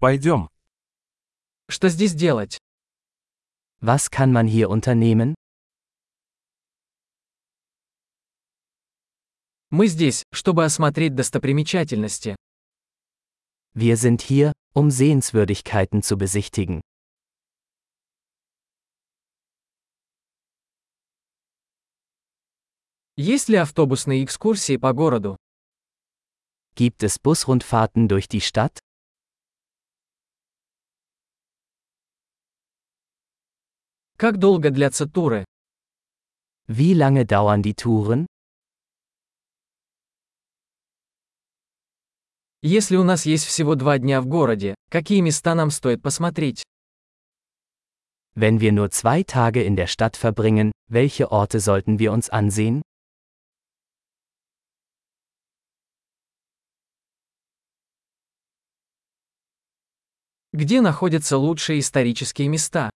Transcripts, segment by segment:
Пойдем. Что здесь делать? Was kann man hier unternehmen? Мы здесь, чтобы осмотреть достопримечательности. Wir sind hier, um Sehenswürdigkeiten zu besichtigen. Есть ли автобусные экскурсии по городу? Gibt es Busrundfahrten durch die Stadt? Как долго длятся туры? Wie lange dauern die Touren? Если у нас есть всего два дня в городе, какие места нам стоит посмотреть? Wenn wir nur zwei Tage in der Stadt verbringen, welche Orte sollten wir uns ansehen? Где находятся лучшие исторические места?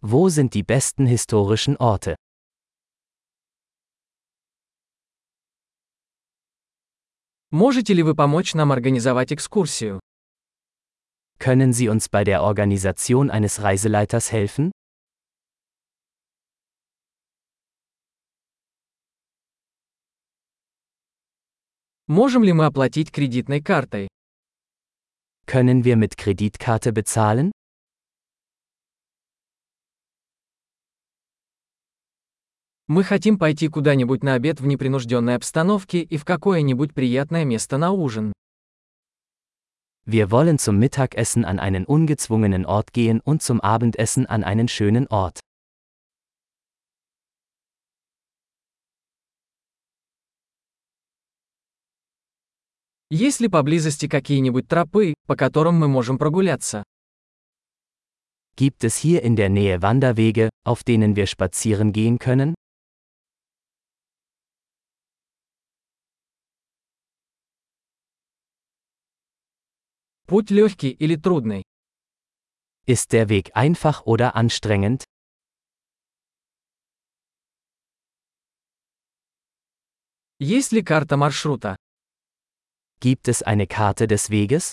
Wo sind die besten historischen Orte? Можете ли вы помочь нам организовать экскурсию? Können Sie uns bei der Organisation eines Reiseleiters helfen? Можем ли мы оплатить кредитной картой? Können wir mit Kreditkarte bezahlen? Мы хотим пойти куда-нибудь на обед в непринужденной обстановке и в какое-нибудь приятное место на ужин. Wir wollen zum Mittagessen an einen ungezwungenen Ort gehen und zum Abendessen an einen schönen Ort. Есть ли поблизости какие-нибудь тропы, по которым мы можем прогуляться? Gibt es hier in der Nähe Wanderwege, auf denen wir spazieren gehen können? Путь легкий или трудный? Ist der Weg einfach oder anstrengend? Есть ли карта маршрута? Gibt es eine Karte des Weges?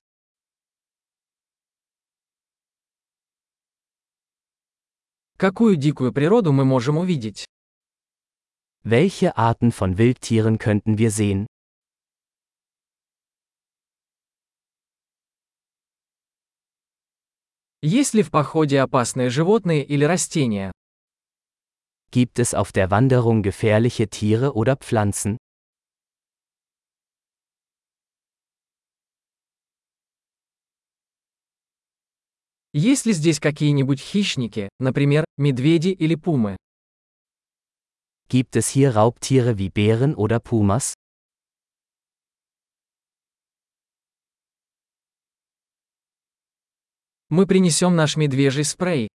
Какую дикую природу мы можем увидеть? Welche Arten von Wildtieren könnten wir sehen? Есть ли в походе опасные животные или растения? Gibt es auf der Wanderung gefährliche Tiere oder Pflanzen? Есть ли здесь какие-нибудь хищники, например, медведи или пумы? Gibt es hier Raubtiere wie Bären oder Pumas? Мы принесем наш медвежий спрей.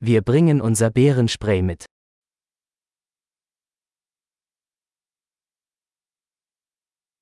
Wir bringen unser Bärenspray mit.